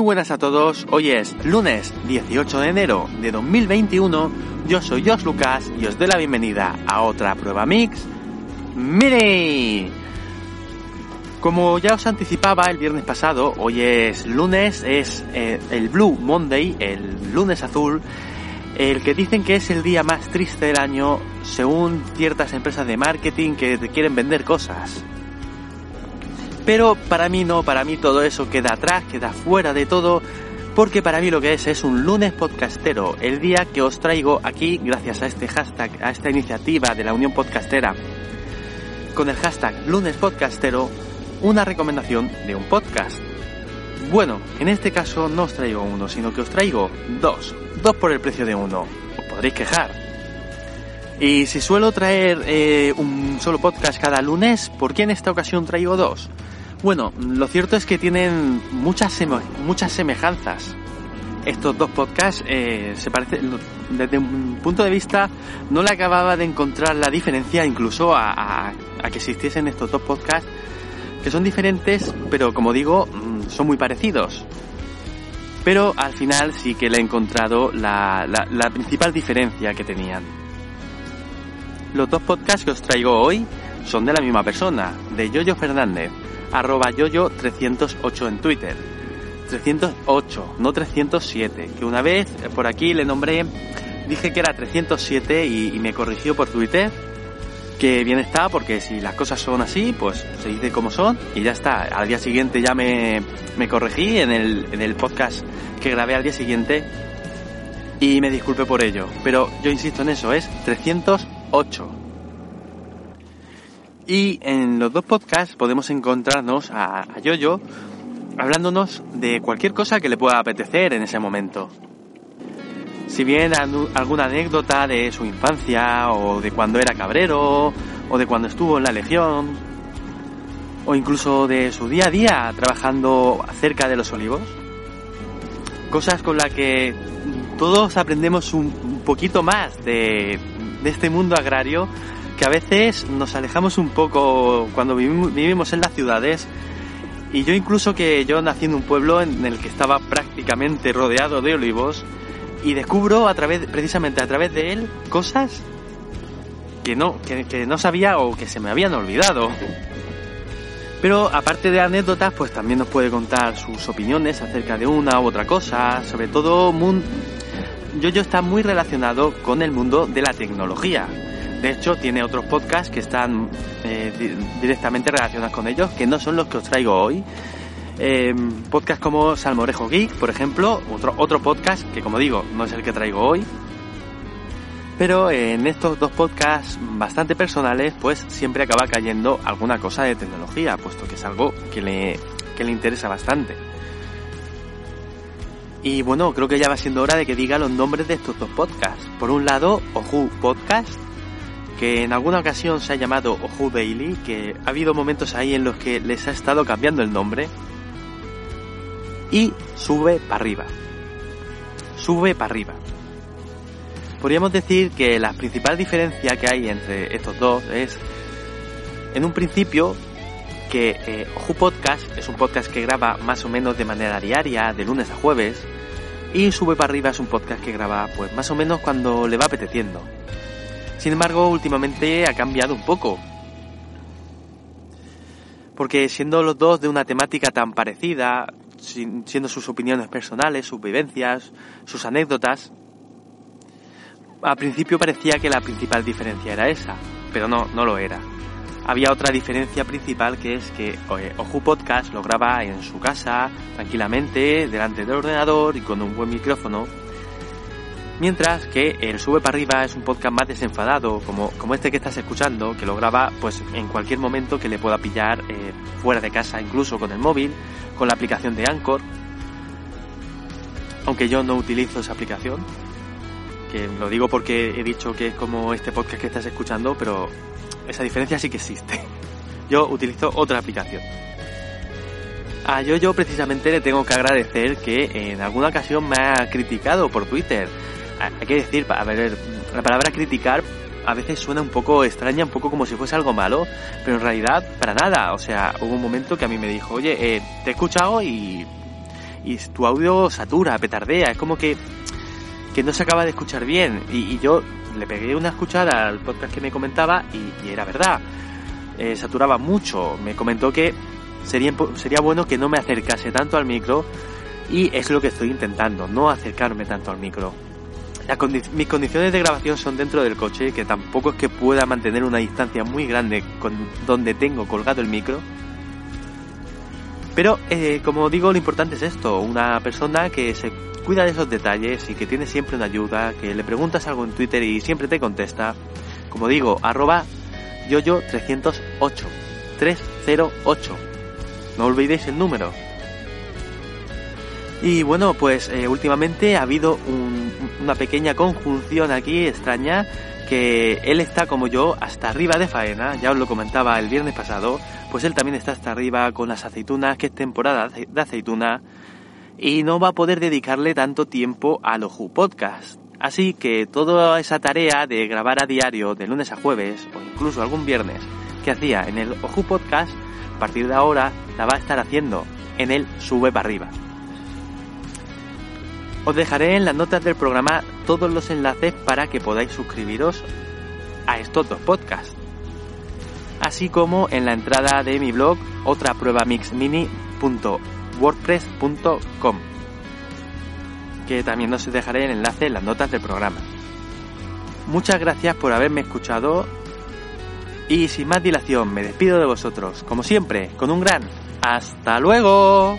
Buenas a todos, hoy es lunes 18 de enero de 2021, yo soy Jos Lucas y os doy la bienvenida a otra prueba mix. ¡Mire! Como ya os anticipaba el viernes pasado, hoy es lunes, es eh, el Blue Monday, el lunes azul, el que dicen que es el día más triste del año según ciertas empresas de marketing que te quieren vender cosas. Pero para mí no, para mí todo eso queda atrás, queda fuera de todo, porque para mí lo que es es un lunes podcastero, el día que os traigo aquí, gracias a este hashtag, a esta iniciativa de la Unión Podcastera, con el hashtag lunes podcastero, una recomendación de un podcast. Bueno, en este caso no os traigo uno, sino que os traigo dos, dos por el precio de uno. Os podréis quejar. Y si suelo traer eh, un solo podcast cada lunes, ¿por qué en esta ocasión traigo dos? Bueno, lo cierto es que tienen muchas, seme- muchas semejanzas. Estos dos podcasts eh, se parecen, desde un punto de vista, no le acababa de encontrar la diferencia incluso a, que existiesen estos dos podcasts, que son diferentes, pero como digo, mm, son muy parecidos. Pero al final sí que le he encontrado la- la principal diferencia que tenían. Los dos podcasts que os traigo hoy son de la misma persona, de Yoyo Fernández, arroba yoyo308 en Twitter. 308, no 307, que una vez por aquí le nombré, dije que era 307 y, y me corrigió por Twitter, que bien está, porque si las cosas son así, pues se dice como son y ya está. Al día siguiente ya me, me corregí en el, en el podcast que grabé al día siguiente y me disculpe por ello, pero yo insisto en eso, es 308. Y en los dos podcasts podemos encontrarnos a, Yoyo hablándonos de cualquier cosa que le pueda apetecer en ese momento. Si bien alguna anécdota de su infancia o de cuando era cabrero o de cuando estuvo en la legión o incluso de su día a día trabajando cerca de los olivos. Cosas con las que todos aprendemos un poquito más de, de este mundo agrario que a veces nos alejamos un poco cuando vivimos, en las ciudades. Y yo incluso que yo nací en un pueblo en el que estaba prácticamente rodeado de olivos y descubro a través precisamente a través de él cosas que no que, que no sabía o que se me habían olvidado. Pero aparte de anécdotas pues también nos puede contar sus opiniones acerca de una u otra cosa sobre todo Yoyo está muy relacionado con el mundo de la tecnología. De hecho tiene otros podcasts que están eh, di- directamente relacionados con ellos que no son los que os traigo hoy. Eh, podcast como Salmorejo Geek, por ejemplo, otro, otro podcast que como digo no es el que traigo hoy, pero en estos dos podcasts bastante personales pues siempre acaba cayendo alguna cosa de tecnología, puesto que es algo que le, que le interesa bastante. Y bueno, creo que ya va siendo hora de que diga los nombres de estos dos podcasts. Por un lado, Oju Podcast, que en alguna ocasión se ha llamado Oju Daily, que ha habido momentos ahí en los que les ha estado cambiando el nombre y sube para arriba. Sube para arriba. Podríamos decir que la principal diferencia que hay entre estos dos es, en un principio, que eh, Podcast es un podcast que graba más o menos de manera diaria, de lunes a jueves, y Sube para arriba es un podcast que graba pues más o menos cuando le va apeteciendo. Sin embargo, últimamente ha cambiado un poco, porque siendo los dos de una temática tan parecida, siendo sus opiniones personales, sus vivencias, sus anécdotas, al principio parecía que la principal diferencia era esa, pero no, no lo era. Había otra diferencia principal que es que eh, Oju Podcast lo graba en su casa, tranquilamente, delante del ordenador y con un buen micrófono. Mientras que el Sube para arriba es un podcast más desenfadado, como, como este que estás escuchando, que lo graba pues en cualquier momento que le pueda pillar eh, fuera de casa, incluso con el móvil, con la aplicación de Anchor. Aunque yo no utilizo esa aplicación, que lo digo porque he dicho que es como este podcast que estás escuchando, pero esa diferencia sí que existe. Yo utilizo otra aplicación. A yo yo precisamente le tengo que agradecer que en alguna ocasión me ha criticado por Twitter. Hay que decir, a ver, la palabra criticar a veces suena un poco extraña, un poco como si fuese algo malo, pero en realidad para nada. O sea, hubo un momento que a mí me dijo, oye, eh, te he escuchado y, y tu audio satura, petardea, es como que, que no se acaba de escuchar bien. Y, yo le pegué una escuchada al podcast que me comentaba y, era verdad. Eh, saturaba mucho. Me comentó que sería, sería bueno que no me acercase tanto al micro y es lo que estoy intentando, no acercarme tanto al micro. mis condiciones de grabación son dentro del coche, que tampoco es que pueda mantener una distancia muy grande con donde tengo colgado el micro. Pero, eh, como digo, lo importante es esto, una persona que se cuida de esos detalles y que tiene siempre una ayuda, que le preguntas algo en Twitter y siempre te contesta. Como digo, arroba yoyo308. 308 no olvidéis el número. Y bueno, pues eh, últimamente ha habido una pequeña conjunción aquí extraña que él está como yo hasta arriba de faena, ya os lo comentaba el viernes pasado, pues él también está hasta arriba con las aceitunas, que es temporada de aceituna, y no va a poder dedicarle tanto tiempo al Oju Podcast. Así que toda esa tarea de grabar a diario de lunes a jueves, o incluso algún viernes, que hacía en el Oju Podcast, a partir de ahora la va a estar haciendo en el Sube para arriba. Os dejaré en las notas del programa todos los enlaces para que podáis suscribiros a estos dos podcasts. Así como en la entrada de mi blog otra prueba mixmini.wordpress.com que también os dejaré el enlace en las notas del programa. Muchas gracias por haberme escuchado y sin más dilación, me despido de vosotros, como siempre, con un gran ¡Hasta luego!